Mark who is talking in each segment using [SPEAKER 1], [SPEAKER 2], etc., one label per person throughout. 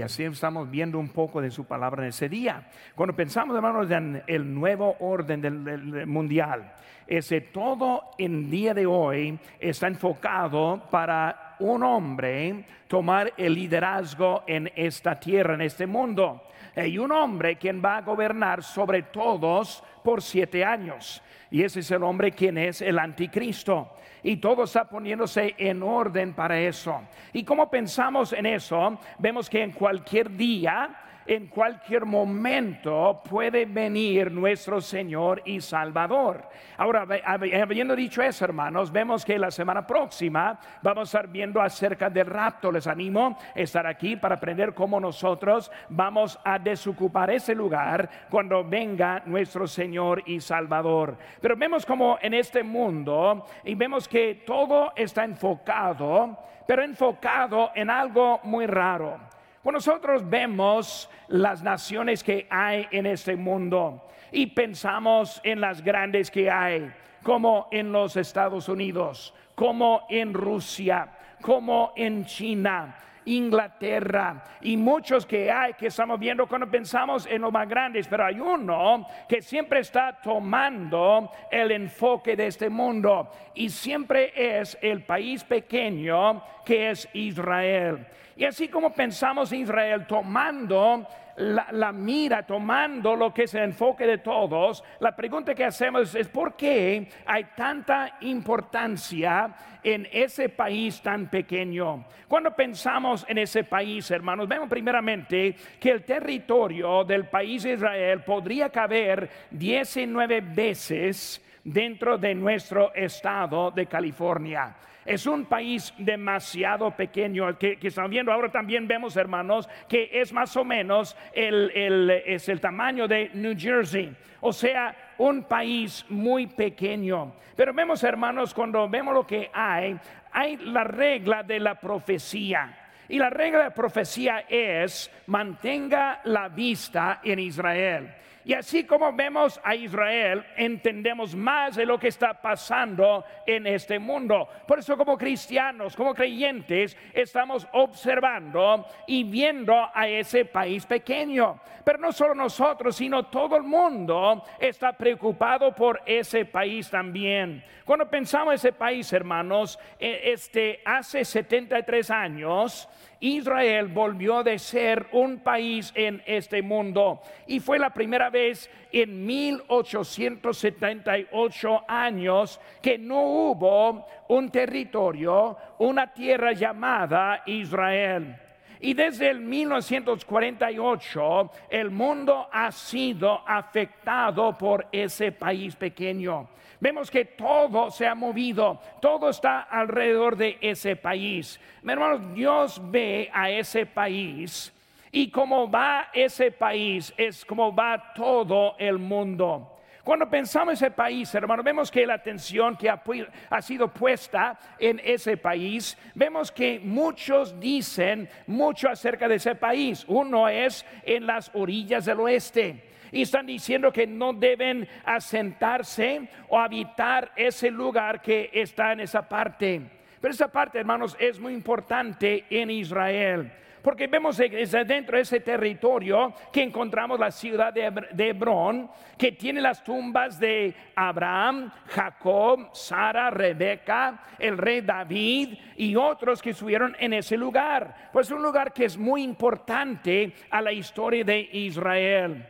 [SPEAKER 1] Y así estamos viendo un poco de su palabra en ese día. Cuando pensamos, hermanos, en el nuevo orden del, mundial, ese todo en día de hoy está enfocado para un hombre tomar el liderazgo en esta tierra, en este mundo. Y un hombre quien va a gobernar sobre todos por siete años. Y ese es el hombre quien es el anticristo y todo está poniéndose en orden para eso. Y como pensamos en eso, vemos que en cualquier día en cualquier momento puede venir nuestro Señor y Salvador. Ahora, habiendo dicho eso, hermanos, vemos que la semana próxima vamos a estar viendo acerca del rapto. Les animo a estar aquí para aprender cómo nosotros vamos a desocupar ese lugar cuando venga nuestro Señor y Salvador. Pero vemos como en este mundo y vemos que todo está enfocado, pero enfocado en algo muy raro. Cuando nosotros vemos las naciones que hay en este mundo y pensamos en las grandes que hay, como en los Estados Unidos, como en Rusia, como en China, Inglaterra y muchos que hay que estamos viendo cuando pensamos en los más grandes, pero hay uno que siempre está tomando el enfoque de este mundo y siempre es el país pequeño que es Israel. Y así como pensamos en Israel tomando la, mira, tomando lo que es el enfoque de todos, la pregunta que hacemos es ¿por qué hay tanta importancia en ese país tan pequeño? Cuando pensamos en ese país, hermanos, vemos primeramente que el territorio del país de Israel podría caber 19 veces dentro de nuestro estado de California. Es un país demasiado pequeño que, estamos viendo. Ahora también vemos, hermanos, que es más o menos el, es el tamaño de New Jersey. O sea, un país muy pequeño. Pero vemos, hermanos, cuando vemos lo que hay, hay la regla de la profecía. Y la regla de profecía es mantenga la vista en Israel. Y así como vemos a Israel, entendemos más de lo que está pasando en este mundo. Por eso como cristianos, como creyentes, estamos observando y viendo a ese país pequeño. Pero no solo nosotros, sino todo el mundo está preocupado por ese país también. Cuando pensamos en ese país, hermanos, eh, este, hace 73 años, Israel volvió de ser un país en este mundo y fue la primera vez en 1878 años que no hubo un territorio, una tierra llamada Israel. Y desde el 1948 el mundo ha sido afectado por ese país pequeño. Vemos que todo se ha movido, todo está alrededor de ese país. Hermanos, Dios ve a ese país y como va ese país es como va todo el mundo. Cuando pensamos en ese país, hermano, vemos que la atención que ha, ha, sido puesta en ese país, vemos que muchos dicen mucho acerca de ese país. Uno es en las orillas del oeste y están diciendo que no deben asentarse o habitar ese lugar que está en esa parte. Pero esa parte, hermanos, es muy importante en Israel. Porque vemos dentro de ese territorio que encontramos la ciudad de Hebrón, que tiene las tumbas de Abraham, Jacob, Sara, Rebeca, el rey David y otros que estuvieron en ese lugar. Pues un lugar que es muy importante a la historia de Israel.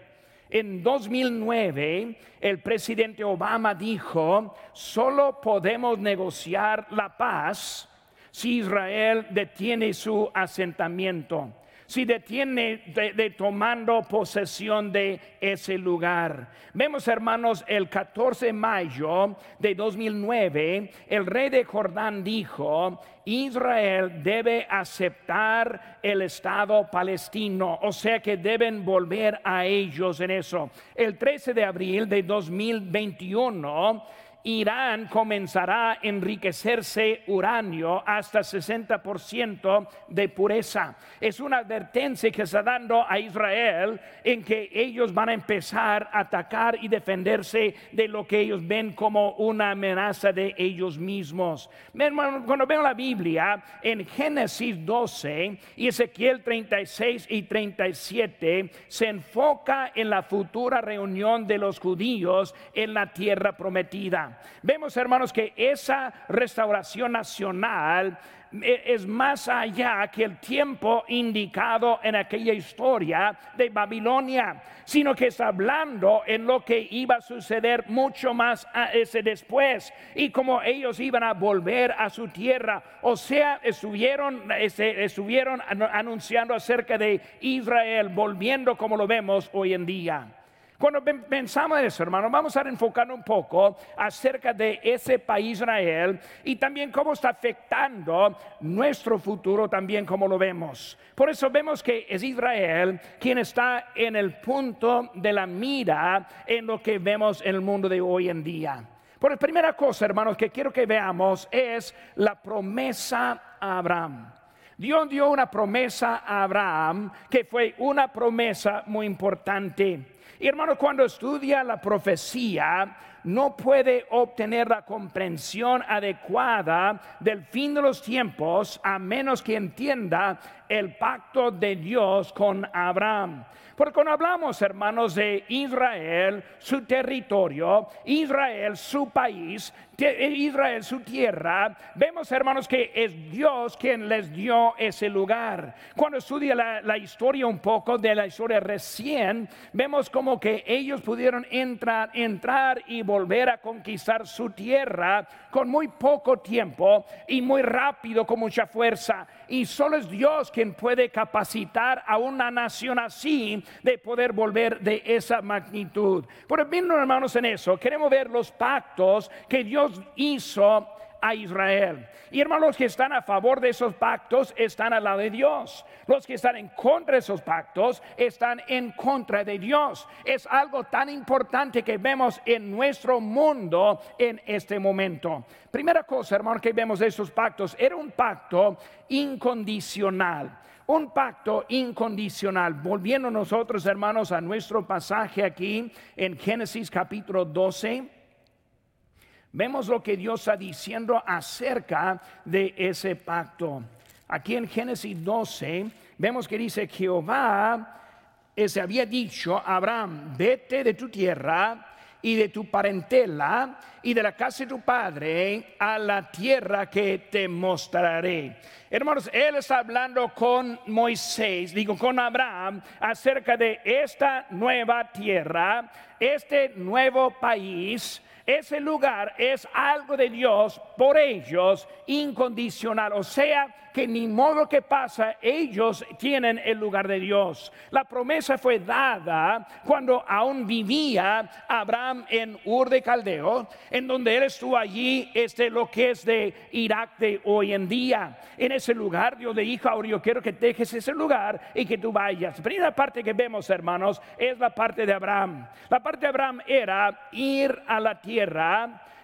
[SPEAKER 1] En 2009, el presidente Obama dijo, solo podemos negociar la paz si Israel detiene su asentamiento si detiene de, tomando posesión de ese lugar. Vemos, hermanos, el 14 de mayo de 2009, el rey de Jordán dijo, Israel debe aceptar el Estado palestino, o sea que deben volver a ellos en eso. El 13 de abril de 2021, Irán comenzará a enriquecerse uranio hasta 60% de pureza. Es una advertencia que está dando a Israel en que ellos van a empezar a atacar y defenderse de lo que ellos ven como una amenaza de ellos mismos. Cuando veo la Biblia en Génesis 12 y Ezequiel 36 y 37 se enfoca en la futura reunión de los judíos en la tierra prometida. Vemos, hermanos, que esa restauración nacional e, es más allá que el tiempo indicado en aquella historia de Babilonia, sino que está hablando en lo que iba a suceder mucho más a ese después y como ellos iban a volver a su tierra. O sea, estuvieron, estuvieron anunciando acerca de Israel volviendo como lo vemos hoy en día. Cuando pensamos en eso, hermano, vamos a enfocar un poco acerca de ese país Israel y también cómo está afectando nuestro futuro también como lo vemos. Por eso vemos que es Israel quien está en el punto de la mira en lo que vemos en el mundo de hoy en día. Por la primera cosa, hermanos, que quiero que veamos es la promesa a Abraham. Dios dio una promesa a Abraham que fue una promesa muy importante. Y hermano, cuando estudia la profecía, no puede obtener la comprensión adecuada del fin de los tiempos a menos que entienda el pacto de Dios con Abraham. Porque cuando hablamos, hermanos, de Israel, su territorio, Israel, su país, Israel, su tierra, vemos, hermanos, que es Dios quien les dio ese lugar. Cuando estudia la, historia un poco de la historia recién, vemos como que ellos pudieron entrar, entrar y volver a conquistar su tierra con muy poco tiempo y muy rápido, con mucha fuerza. Y solo es Dios quien puede capacitar a una nación así de poder volver de esa magnitud. Por viendo hermanos en eso, queremos ver los pactos que Dios hizo a Israel. Y hermanos que están a favor de esos pactos están al lado de Dios. Los que están en contra de esos pactos están en contra de Dios. Es algo tan importante que vemos en nuestro mundo en este momento. Primera cosa, hermano, que vemos de esos pactos, era un pacto incondicional un pacto incondicional. Volviendo nosotros, hermanos, a nuestro pasaje aquí en Génesis capítulo 12, vemos lo que Dios está diciendo acerca de ese pacto. Aquí en Génesis 12, vemos que dice Jehová se había dicho a Abraham, vete de tu tierra y de tu parentela y de la casa de tu padre a la tierra que te mostraré. Hermanos, él está hablando con Moisés, digo con Abraham, acerca de esta nueva tierra, este nuevo país ese lugar es algo de Dios por ellos incondicional. O sea, que ni modo que pasa, ellos tienen el lugar de Dios. La promesa fue dada cuando aún vivía Abraham en Ur de Caldeo, en donde él estuvo allí, este lo que es de Irak de hoy en día. En ese lugar, Dios le dijo, ahora yo quiero que dejes ese lugar y que tú vayas. Primera parte que vemos, hermanos, es la parte de Abraham. La parte de Abraham era ir a la tierra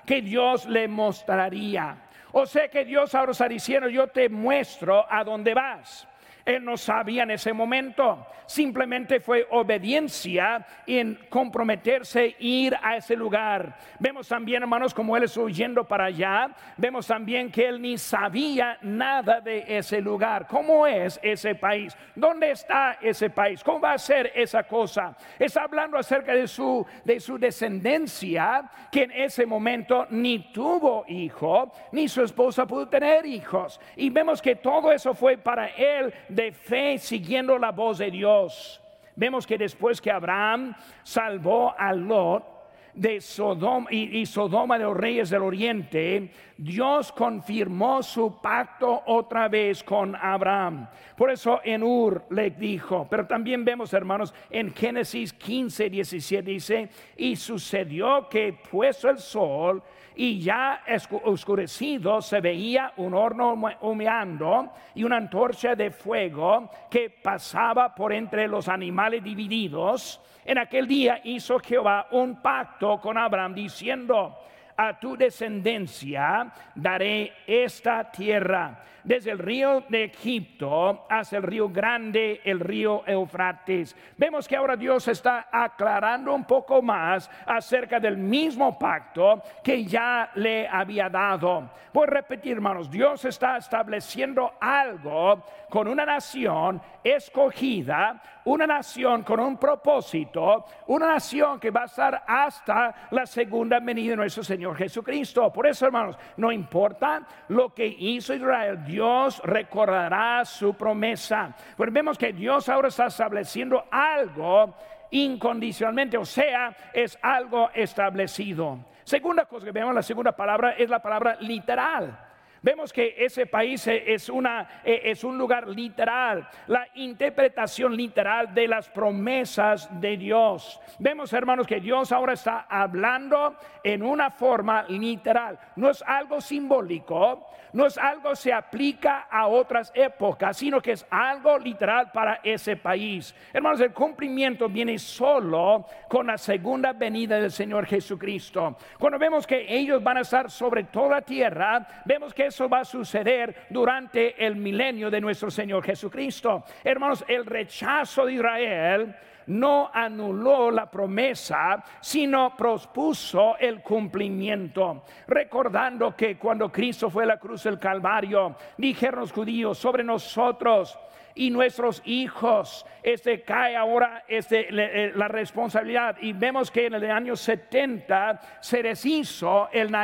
[SPEAKER 1] que Dios le mostraría. O sea que Dios ahora está diciendo, yo te muestro a dónde vas. Él no sabía en ese momento. Simplemente fue obediencia en comprometerse ir a ese lugar. Vemos también, hermanos, como él estuvo yendo para allá. Vemos también que él ni sabía nada de ese lugar. ¿Cómo es ese país? ¿Dónde está ese país? ¿Cómo va a ser esa cosa? Está hablando acerca de su, de su descendencia, que en ese momento ni tuvo hijo, ni su esposa pudo tener hijos. Y vemos que todo eso fue para él de fe siguiendo la voz de Dios. Vemos que después que Abraham salvó a Lot, de Sodoma y, Sodoma de los reyes del oriente, Dios confirmó su pacto otra vez con Abraham. Por eso en Ur le dijo, pero también vemos hermanos en Génesis 15, 17 dice, y sucedió que puesto el sol, y ya oscurecido se veía un horno humeando y una antorcha de fuego que pasaba por entre los animales divididos. En aquel día hizo Jehová un pacto con Abraham diciendo, a tu descendencia daré esta tierra, desde el río de Egipto hasta el río grande, el río Eufrates. Vemos que ahora Dios está aclarando un poco más acerca del mismo pacto que ya le había dado. Voy a repetir, hermanos, Dios está estableciendo algo con una nación escogida, una nación con un propósito, una nación que va a estar hasta la segunda venida de nuestro Señor Jesucristo. Por eso, hermanos, no importa lo que hizo Israel, Dios recordará su promesa. Pues vemos que Dios ahora está estableciendo algo incondicionalmente, o sea, es algo establecido. Segunda cosa que vemos, la segunda palabra es la palabra literal. Vemos que ese país es, una, e, es un lugar literal, la interpretación literal de las promesas de Dios. Vemos, hermanos, que Dios ahora está hablando en una forma literal. No es algo simbólico, no es algo que se aplica a otras épocas, sino que es algo literal para ese país. Hermanos, el cumplimiento viene solo con la segunda venida del Señor Jesucristo. Cuando vemos que ellos van a estar sobre toda la tierra, vemos que eso va a suceder durante el milenio de nuestro Señor Jesucristo. Hermanos, el rechazo de Israel no anuló la promesa, sino prospuso el cumplimiento. Recordando que cuando Cristo fue a la cruz del Calvario, dijeron los judíos sobre nosotros y nuestros hijos. Este cae ahora este, eh, la responsabilidad y vemos que en el año 70 se deshizo el,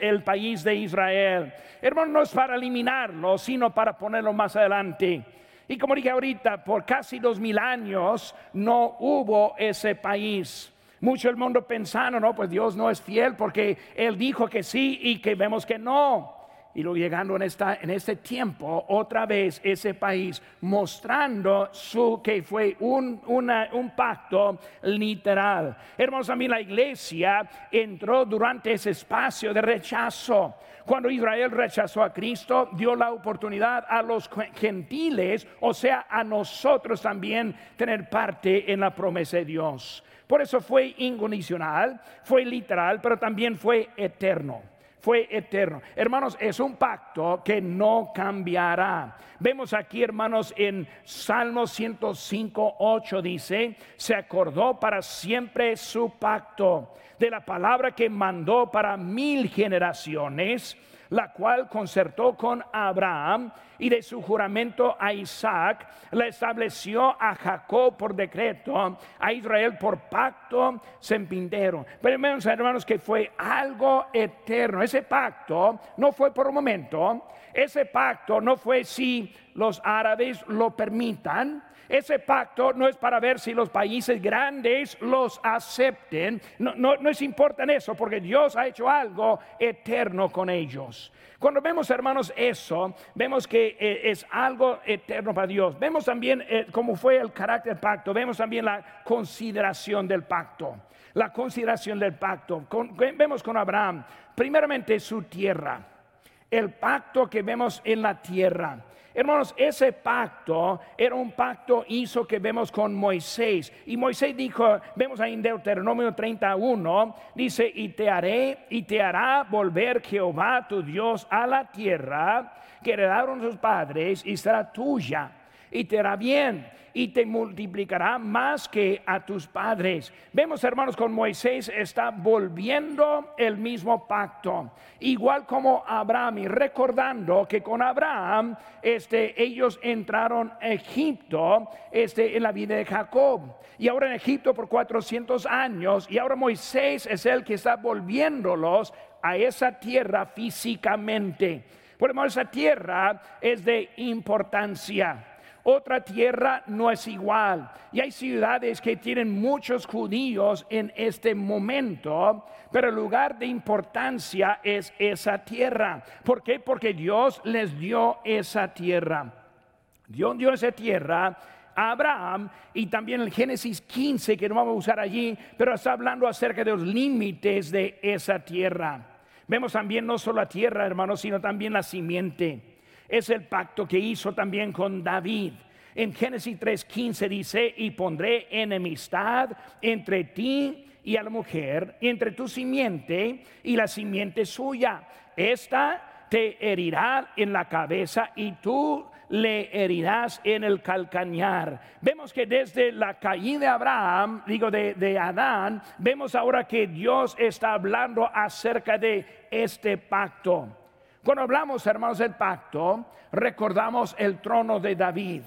[SPEAKER 1] el país de Israel. Hermano, no es para eliminarlo, sino para ponerlo más adelante. Y como dije ahorita, por casi dos mil años no hubo ese país. Mucho el mundo pensando, no, pues Dios no es fiel porque Él dijo que sí y que vemos que no. Y luego llegando en, esta, en este tiempo, otra vez ese país mostrando su que fue un, un pacto literal. Hermanos, a mí la iglesia entró durante ese espacio de rechazo. Cuando Israel rechazó a Cristo, dio la oportunidad a los gentiles, o sea, a nosotros también tener parte en la promesa de Dios. Por eso fue incondicional, fue literal, pero también fue eterno fue eterno. Hermanos, es un pacto que no cambiará. Vemos aquí, hermanos, en Salmo 105, 8 dice, se acordó para siempre su pacto de la palabra que mandó para mil generaciones la cual concertó con Abraham y de su juramento a Isaac, la estableció a Jacob por decreto, a Israel por pacto sempintero. Pero hermanos, hermanos, que fue algo eterno. Ese pacto no fue por un momento, ese pacto no fue si los árabes lo permitan, ese pacto no es para ver si los países grandes los acepten. No, no, no es importante eso porque Dios ha hecho algo eterno con ellos. Cuando vemos, hermanos, eso, vemos que eh, es algo eterno para Dios. Vemos también eh, cómo fue el carácter del pacto. Vemos también la consideración del pacto. La consideración del pacto. vemos con Abraham, primeramente su tierra. El pacto que vemos en la tierra. Hermanos, ese pacto era un pacto hizo que vemos con Moisés. Y Moisés dijo, vemos ahí en Deuteronomio 31, dice, y te haré y te hará volver Jehová tu Dios a la tierra que heredaron sus padres y será tuya y te hará bien y te multiplicará más que a tus padres. Vemos, hermanos, con Moisés está volviendo el mismo pacto, igual como Abraham, y recordando que con Abraham este, ellos entraron a Egipto este, en la vida de Jacob, y ahora en Egipto por 400 años, y ahora Moisés es el que está volviéndolos a esa tierra físicamente. Por esa tierra es de importancia otra tierra no es igual. Y hay ciudades que tienen muchos judíos en este momento, pero el lugar de importancia es esa tierra. ¿Por qué? Porque Dios les dio esa tierra. Dios dio esa tierra a Abraham y también el Génesis 15 que no vamos a usar allí, pero está hablando acerca de los límites de esa tierra. Vemos también no solo la tierra, hermanos, sino también la simiente. Es el pacto que hizo también con David. En Génesis 3:15 dice, y pondré enemistad entre ti y a la mujer, entre tu simiente y la simiente suya. Esta te herirá en la cabeza y tú le herirás en el calcañar. Vemos que desde la caída de Abraham, digo de, de Adán, vemos ahora que Dios está hablando acerca de este pacto. Cuando hablamos, hermanos, del pacto, recordamos el trono de David.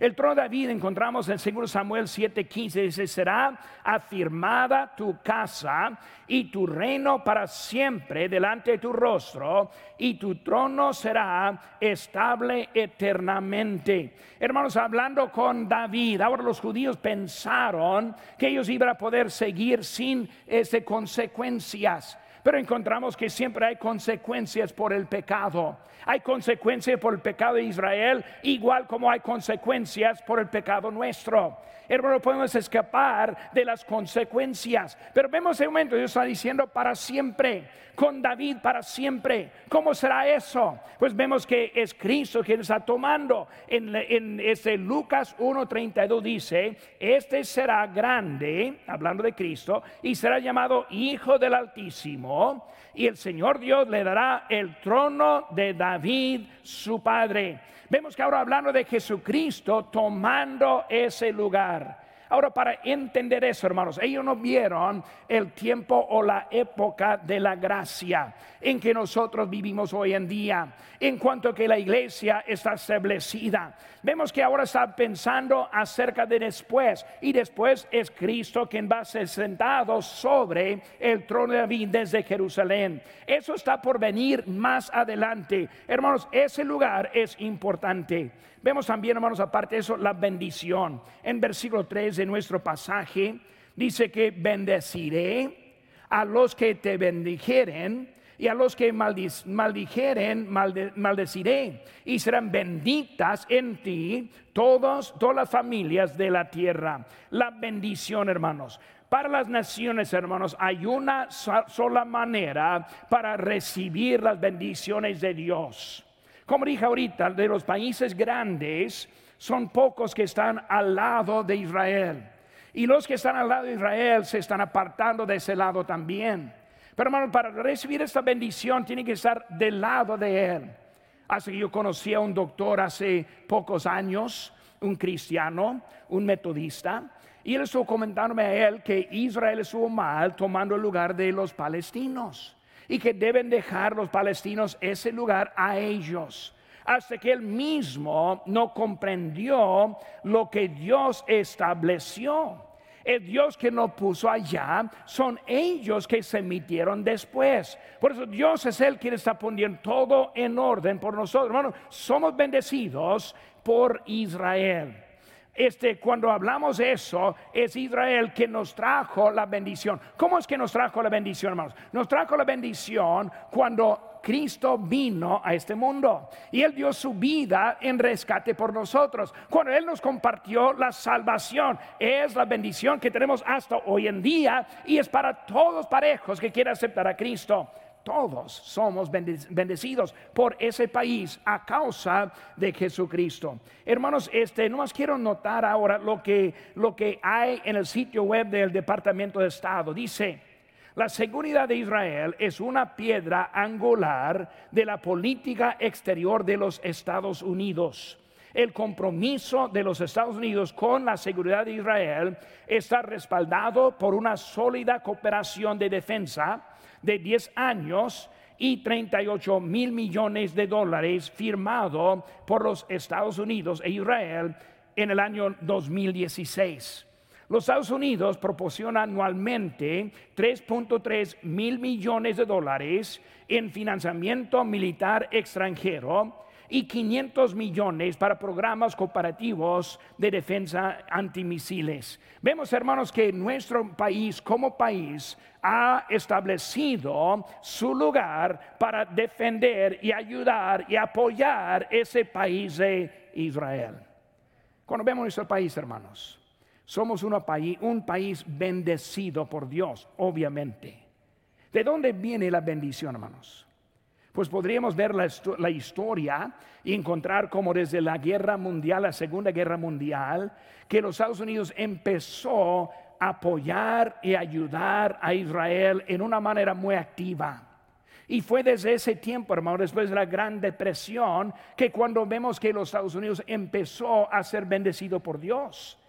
[SPEAKER 1] El trono de David encontramos en 2 Samuel 7:15, dice, será afirmada tu casa y tu reino para siempre delante de tu rostro y tu trono será estable eternamente. Hermanos, hablando con David, ahora los judíos pensaron que ellos iban a poder seguir sin este, consecuencias. Pero encontramos que siempre hay consecuencias por el pecado. Hay consecuencias por el pecado de Israel, igual como hay consecuencias por el pecado nuestro. Hermano, podemos escapar de las consecuencias. Pero vemos el momento, Dios está diciendo para siempre, con David para siempre. ¿Cómo será eso? Pues vemos que es Cristo quien está tomando. En, en ese Lucas 1.32 dice, este será grande, hablando de Cristo, y será llamado Hijo del Altísimo, y el Señor Dios le dará el trono de David, su padre Vemos que ahora hablando de Jesucristo tomando ese lugar. Ahora, para entender eso, hermanos, ellos no vieron el tiempo o la época de la gracia en que nosotros vivimos hoy en día, en cuanto que la iglesia está establecida. Vemos que ahora está pensando acerca de después, y después es Cristo quien va a ser sentado sobre el trono de David desde Jerusalén. Eso está por venir más adelante. Hermanos, ese lugar es importante. Vemos también, hermanos, aparte de eso, la bendición. En versículo 3 de nuestro pasaje dice que bendeciré a los que te bendijeren y a los que maldijeren, maldeciré. Y serán benditas en ti todos, todas las familias de la tierra. La bendición, hermanos. Para las naciones, hermanos, hay una sola manera para recibir las bendiciones de Dios. Como dije ahorita, de los países grandes son pocos que están al lado de Israel. Y los que están al lado de Israel se están apartando de ese lado también. Pero hermano, para recibir esta bendición tiene que estar del lado de Él. Así que yo conocí a un doctor hace pocos años, un cristiano, un metodista, y él estuvo comentándome a él que Israel estuvo mal tomando el lugar de los palestinos y que deben dejar los palestinos ese lugar a ellos hasta que él mismo no comprendió lo que Dios estableció. El Dios que nos puso allá son ellos que se emitieron después. Por eso Dios es el quien está poniendo todo en orden por nosotros. Hermanos, somos bendecidos por Israel este, cuando hablamos de eso, es Israel que nos trajo la bendición. ¿Cómo es que nos trajo la bendición, hermanos? Nos trajo la bendición cuando Cristo vino a este mundo y Él dio su vida en rescate por nosotros. Cuando Él nos compartió la salvación, es la bendición que tenemos hasta hoy en día y es para todos parejos que quieran aceptar a Cristo todos somos bendecidos por ese país a causa de Jesucristo. Hermanos, este, no más quiero notar ahora lo que, lo que hay en el sitio web del Departamento de Estado. Dice, la seguridad de Israel es una piedra angular de la política exterior de los Estados Unidos. El compromiso de los Estados Unidos con la seguridad de Israel está respaldado por una sólida cooperación de defensa de 10 años y 38 mil millones de dólares firmado por los Estados Unidos e Israel en el año 2016. Los Estados Unidos proporcionan anualmente 3.3 mil millones de dólares en financiamiento militar extranjero y 500 millones para programas cooperativos de defensa antimisiles. Vemos, hermanos, que nuestro país como país ha establecido su lugar para defender y ayudar y apoyar ese país de Israel. Cuando vemos nuestro país, hermanos, somos un país bendecido por Dios, obviamente. ¿De dónde viene la bendición, hermanos? Pues podríamos ver la, historia y encontrar como desde la guerra mundial, la segunda guerra mundial, que los Estados Unidos empezó apoyar y ayudar a Israel en una manera muy activa. Y fue desde ese tiempo, hermano, después de la Gran Depresión, que cuando vemos que los Estados Unidos empezó a ser bendecido por Dios.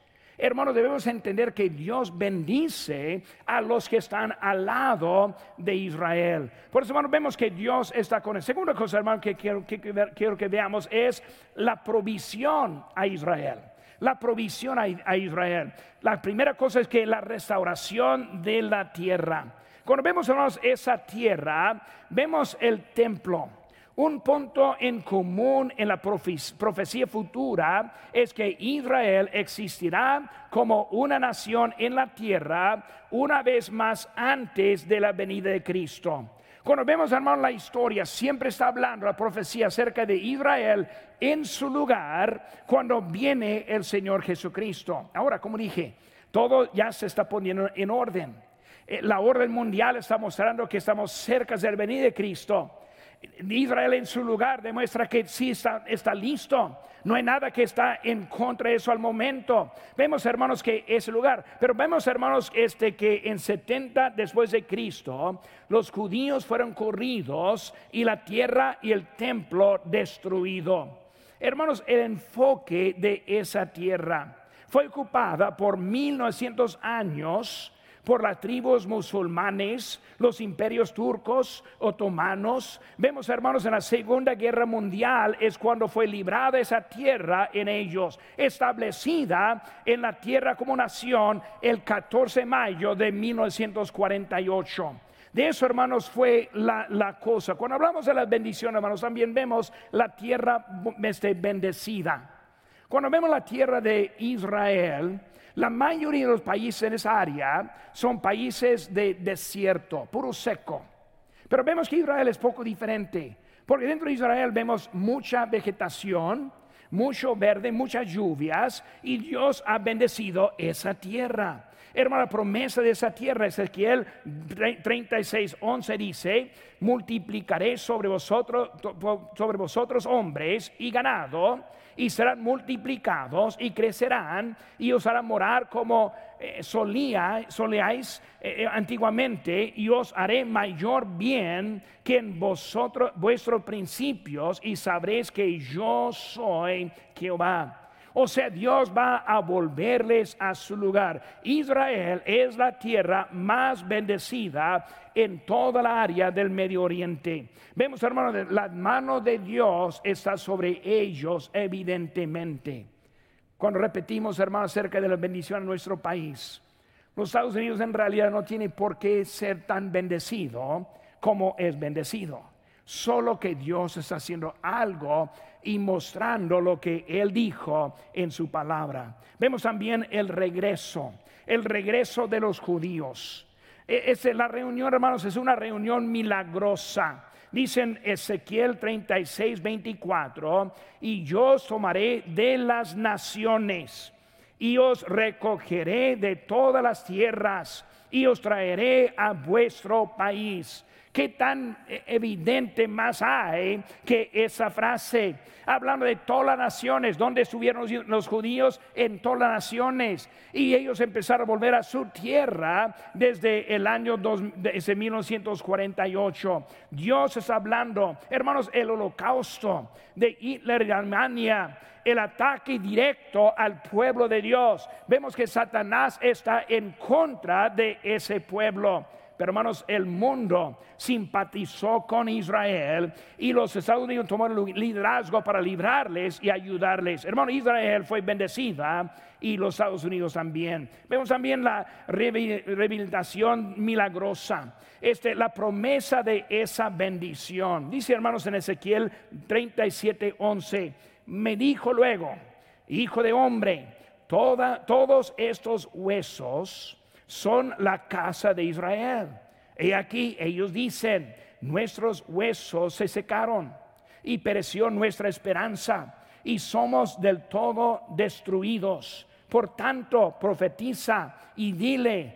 [SPEAKER 1] Hermanos, debemos entender que Dios bendice a los que están al lado de Israel. Por eso, hermano, vemos que Dios está con él. Segunda cosa, hermano, que quiero que, quiero que veamos es la provisión a Israel la provisión a, Israel. La primera cosa es que la restauración de la tierra. Cuando vemos, hermanos, esa tierra, vemos el templo. Un punto en común en la profecía futura es que Israel existirá como una nación en la tierra una vez más antes de la venida de Cristo. Cuando vemos, hermano, la historia, siempre está hablando la profecía acerca de Israel en su lugar cuando viene el Señor Jesucristo. Ahora, como dije, todo ya se está poniendo en orden. Eh, la orden mundial está mostrando que estamos cerca del venir de Cristo. Israel en su lugar demuestra que sí está, está, listo. No hay nada que está en contra de eso al momento. Vemos, hermanos, que ese lugar. Pero vemos, hermanos, este que en 70 después de Cristo, los judíos fueron corridos y la tierra y el templo destruido. Hermanos, el enfoque de esa tierra fue ocupada por 1900 años por las tribus musulmanes, los imperios turcos, otomanos. Vemos, hermanos, en la Segunda Guerra Mundial es cuando fue librada esa tierra en ellos, establecida en la tierra como nación el 14 de mayo de 1948. De eso, hermanos, fue la, cosa. Cuando hablamos de las bendiciones, hermanos, también vemos la tierra este, bendecida. Cuando vemos la tierra de Israel, la mayoría de los países en esa área son países de desierto, puro seco. Pero vemos que Israel es poco diferente, porque dentro de Israel vemos mucha vegetación, mucho verde, muchas lluvias, y Dios ha bendecido esa tierra. Hermano, la promesa de esa tierra, Ezequiel 36, 11 dice, multiplicaré sobre vosotros, sobre vosotros hombres y ganado, y serán multiplicados y crecerán y os harán morar como eh, solía, solíais eh, eh, antiguamente y os haré mayor bien que en vosotros vuestros principios y sabréis que yo soy Jehová. O sea, Dios va a volverles a su lugar. Israel es la tierra más bendecida en toda la área del Medio Oriente. Vemos, hermanos, la mano de Dios está sobre ellos evidentemente. Cuando repetimos, hermanos, acerca de la bendición en nuestro país, los Estados Unidos en realidad no tiene por qué ser tan bendecido como es bendecido. Solo que Dios está haciendo algo y mostrando lo que Él dijo en su palabra. Vemos también el regreso, el regreso de los judíos. E, es, la reunión, hermanos, es una reunión milagrosa. Dicen Ezequiel 36, 24, y yo os tomaré de las naciones y os recogeré de todas las tierras y os traeré a vuestro país ¿Qué tan evidente más hay que esa frase? Hablando de todas las naciones, ¿dónde estuvieron los judíos? En todas las naciones. Y ellos empezaron a volver a su tierra desde el año 1948. Dios está hablando, hermanos, el holocausto de Hitler y Alemania el ataque directo al pueblo de Dios. Vemos que Satanás está en contra de ese pueblo. Hermanos, el mundo simpatizó con Israel y los Estados Unidos tomaron liderazgo para librarles y ayudarles. Hermano, Israel fue bendecida y los Estados Unidos también. Vemos también la rehabilitación milagrosa, este, la promesa de esa bendición. Dice hermanos en Ezequiel 37, 11, me dijo luego, hijo de hombre, todos estos huesos son la casa de Israel. Y aquí ellos dicen, nuestros huesos se secaron y pereció nuestra esperanza y somos del todo destruidos. Por tanto, profetiza y dile,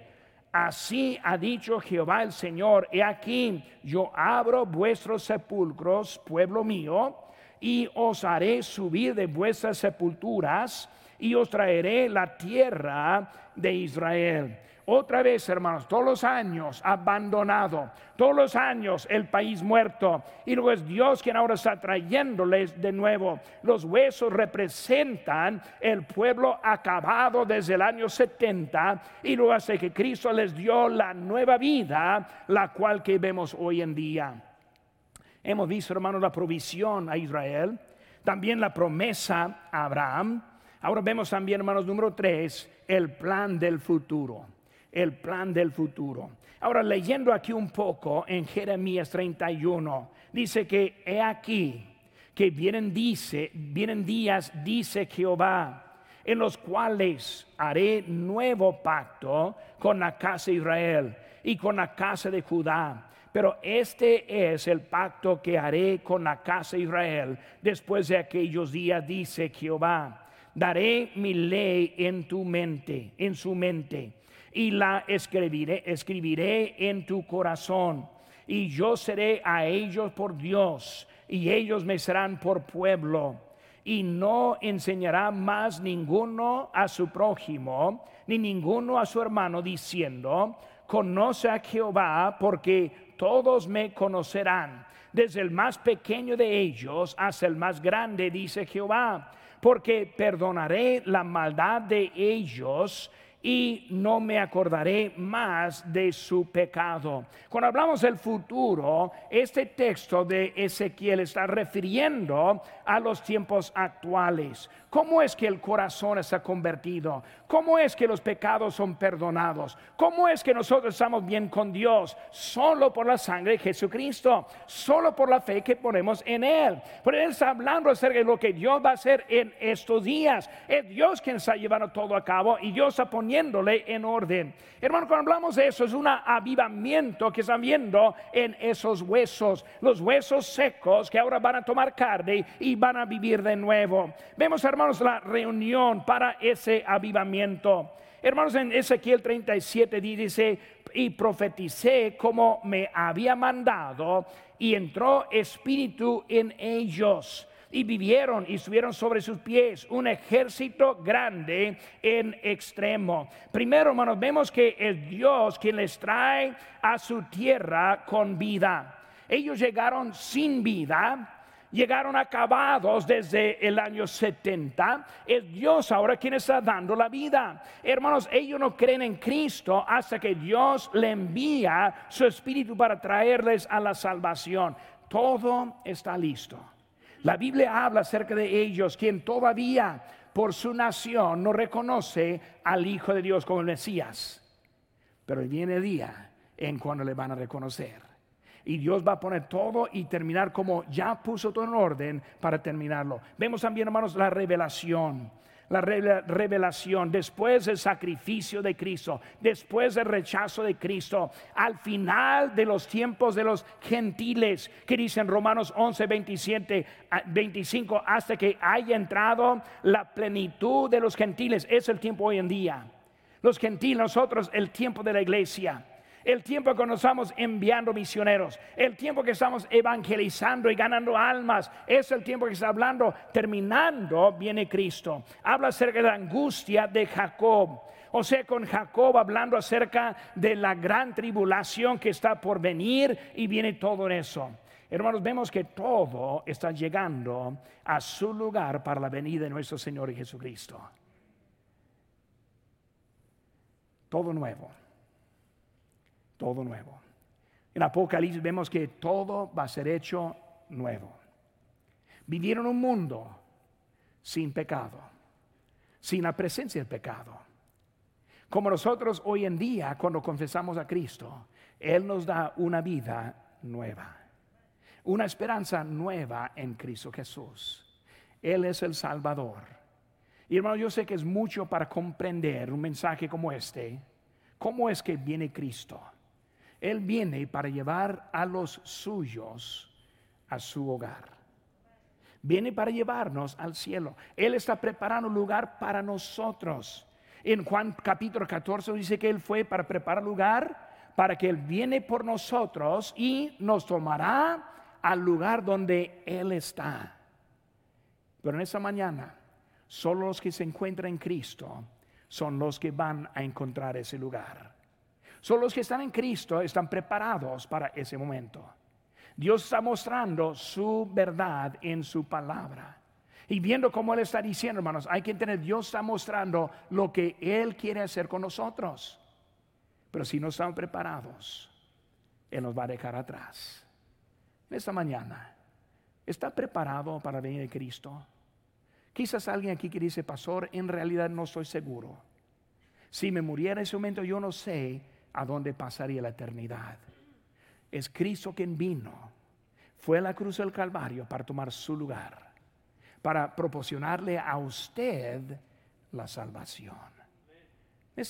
[SPEAKER 1] así ha dicho Jehová el Señor, he aquí, yo abro vuestros sepulcros, pueblo mío, y os haré subir de vuestras sepulturas y os traeré la tierra de Israel. Otra vez, hermanos, todos los años abandonado, todos los años el país muerto. Y luego es Dios quien ahora está trayéndoles de nuevo. Los huesos representan el pueblo acabado desde el año 70 y luego hace que Cristo les dio la nueva vida, la cual que vemos hoy en día. Hemos visto, hermanos, la provisión a Israel, también la promesa a Abraham. Ahora vemos también, hermanos, número tres, el plan del futuro el plan del futuro. Ahora leyendo aquí un poco en Jeremías 31, dice que he aquí que vienen dice, vienen días dice Jehová en los cuales haré nuevo pacto con la casa de Israel y con la casa de Judá. Pero este es el pacto que haré con la casa de Israel después de aquellos días, dice Jehová. Daré mi ley en tu mente, en su mente y la escribiré, escribiré en tu corazón. Y yo seré a ellos por Dios y ellos me serán por pueblo. Y no enseñará más ninguno a su prójimo, ni ninguno a su hermano, diciendo, conoce a Jehová, porque todos me conocerán, desde el más pequeño de ellos hasta el más grande, dice Jehová, porque perdonaré la maldad de ellos y no me acordaré más de su pecado. Cuando hablamos del futuro, este texto de Ezequiel está refiriendo a los tiempos actuales. ¿Cómo es que el corazón está convertido? ¿Cómo es que los pecados son perdonados? ¿Cómo es que nosotros estamos bien con Dios? Solo por la sangre de Jesucristo, solo por la fe que ponemos en Él. Pero Él está hablando acerca de lo que Dios va a hacer en estos días. Es Dios quien está llevando todo a cabo y Dios está poniéndole en orden. Hermano, cuando hablamos de eso, es un avivamiento que están viendo en esos huesos, los huesos secos que ahora van a tomar carne y van a vivir de nuevo. Vemos, hermano, la reunión para ese avivamiento. Hermanos, en Ezequiel 37 dice, y profeticé como me había mandado, y entró espíritu en ellos. Y vivieron y estuvieron sobre sus pies un ejército grande en extremo. Primero, hermanos, vemos que es Dios quien les trae a su tierra con vida. Ellos llegaron sin vida, llegaron acabados desde el año 70. Es Dios ahora quien está dando la vida. Hermanos, ellos no creen en Cristo hasta que Dios le envía su espíritu para traerles a la salvación. Todo está listo. La Biblia habla acerca de ellos, quien todavía por su nación no reconoce al Hijo de Dios como el Mesías. Pero viene el día en cuando le van a reconocer y Dios va a poner todo y terminar como ya puso todo en orden para terminarlo. Vemos también, hermanos, la revelación. La revelación después del sacrificio de Cristo, después del rechazo de Cristo, al final de los tiempos de los gentiles, que dicen Romanos 11, 27, 25, hasta que haya entrado la plenitud de los gentiles. Es el tiempo hoy en día. Los gentiles, nosotros, el tiempo de la iglesia el tiempo que nos estamos enviando misioneros, el tiempo que estamos evangelizando y ganando almas, es el tiempo que está hablando, terminando, viene Cristo. Habla acerca de la angustia de Jacob. O sea, con Jacob hablando acerca de la gran tribulación que está por venir y viene todo eso. Hermanos, vemos que todo está llegando a su lugar para la venida de nuestro Señor Jesucristo. Todo nuevo todo nuevo. En Apocalipsis vemos que todo va a ser hecho nuevo. Vivieron un mundo sin pecado, sin la presencia del pecado. Como nosotros hoy en día, cuando confesamos a Cristo, Él nos da una vida nueva, una esperanza nueva en Cristo Jesús. Él es el Salvador. Y hermano, yo sé que es mucho para comprender un mensaje como este. ¿Cómo es que viene Cristo? Él viene para llevar a los suyos a su hogar. Viene para llevarnos al cielo. Él está preparando lugar para nosotros. En Juan capítulo 14 dice que Él fue para preparar lugar para que Él viene por nosotros y nos tomará al lugar donde Él está. Pero en esta mañana Solo los que se encuentran en Cristo son los que van a encontrar ese lugar. Solo los que están en Cristo están preparados para ese momento. Dios está mostrando su verdad en su palabra. Y viendo cómo Él está diciendo, hermanos, hay que entender, Dios está mostrando lo que Él quiere hacer con nosotros. Pero si no estamos preparados, Él nos va a dejar atrás. Esta mañana, ¿está preparado para venir a Cristo? Quizás alguien aquí que dice, pastor, en realidad no estoy seguro. Si me muriera en ese momento, yo no sé a dónde pasaría la eternidad. Es Cristo quien vino, fue a la cruz del Calvario para tomar su lugar, para proporcionarle a usted la salvación.